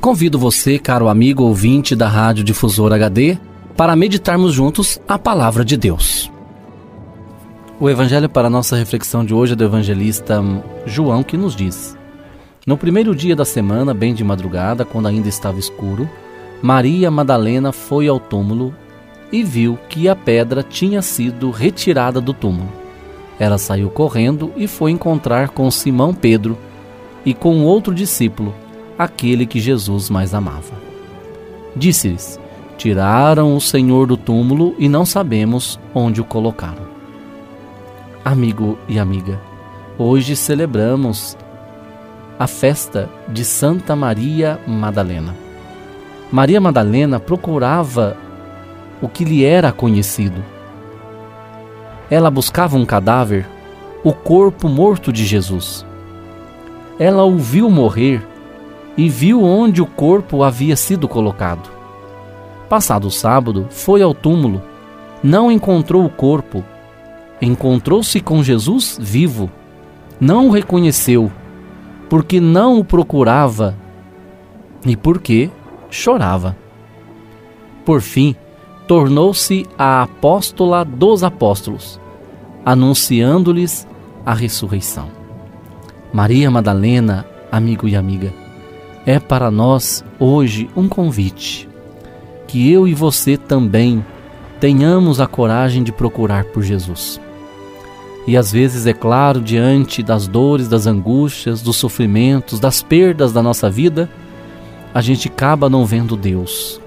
Convido você, caro amigo ouvinte da Rádio Difusor HD, para meditarmos juntos a palavra de Deus. O evangelho para nossa reflexão de hoje é do evangelista João, que nos diz: No primeiro dia da semana, bem de madrugada, quando ainda estava escuro, Maria Madalena foi ao túmulo e viu que a pedra tinha sido retirada do túmulo. Ela saiu correndo e foi encontrar com Simão Pedro e com outro discípulo aquele que Jesus mais amava. Disse-lhes: Tiraram o Senhor do túmulo e não sabemos onde o colocaram. Amigo e amiga, hoje celebramos a festa de Santa Maria Madalena. Maria Madalena procurava o que lhe era conhecido. Ela buscava um cadáver, o corpo morto de Jesus. Ela o viu morrer e viu onde o corpo havia sido colocado. Passado o sábado, foi ao túmulo, não encontrou o corpo, encontrou-se com Jesus vivo, não o reconheceu, porque não o procurava e porque chorava. Por fim, tornou-se a apóstola dos apóstolos, anunciando-lhes a ressurreição. Maria Madalena, amigo e amiga, é para nós hoje um convite. Que eu e você também tenhamos a coragem de procurar por Jesus. E às vezes, é claro, diante das dores, das angústias, dos sofrimentos, das perdas da nossa vida, a gente acaba não vendo Deus,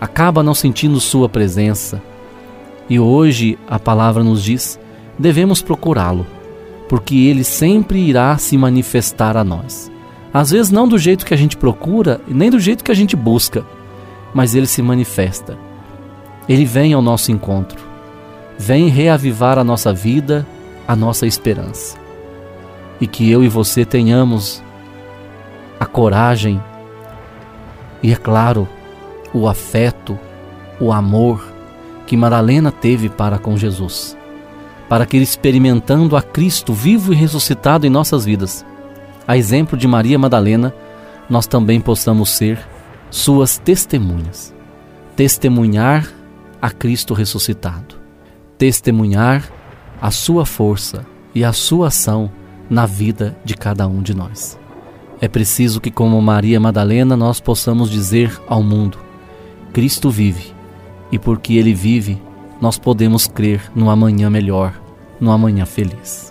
acaba não sentindo Sua presença. E hoje a palavra nos diz: devemos procurá-lo, porque Ele sempre irá se manifestar a nós. Às vezes não do jeito que a gente procura, nem do jeito que a gente busca, mas ele se manifesta. Ele vem ao nosso encontro. Vem reavivar a nossa vida, a nossa esperança. E que eu e você tenhamos a coragem e, é claro, o afeto, o amor que Madalena teve para com Jesus, para que ele experimentando a Cristo vivo e ressuscitado em nossas vidas, a exemplo de Maria Madalena, nós também possamos ser suas testemunhas. Testemunhar a Cristo ressuscitado. Testemunhar a sua força e a sua ação na vida de cada um de nós. É preciso que, como Maria Madalena, nós possamos dizer ao mundo: Cristo vive, e porque Ele vive, nós podemos crer no amanhã melhor, no amanhã feliz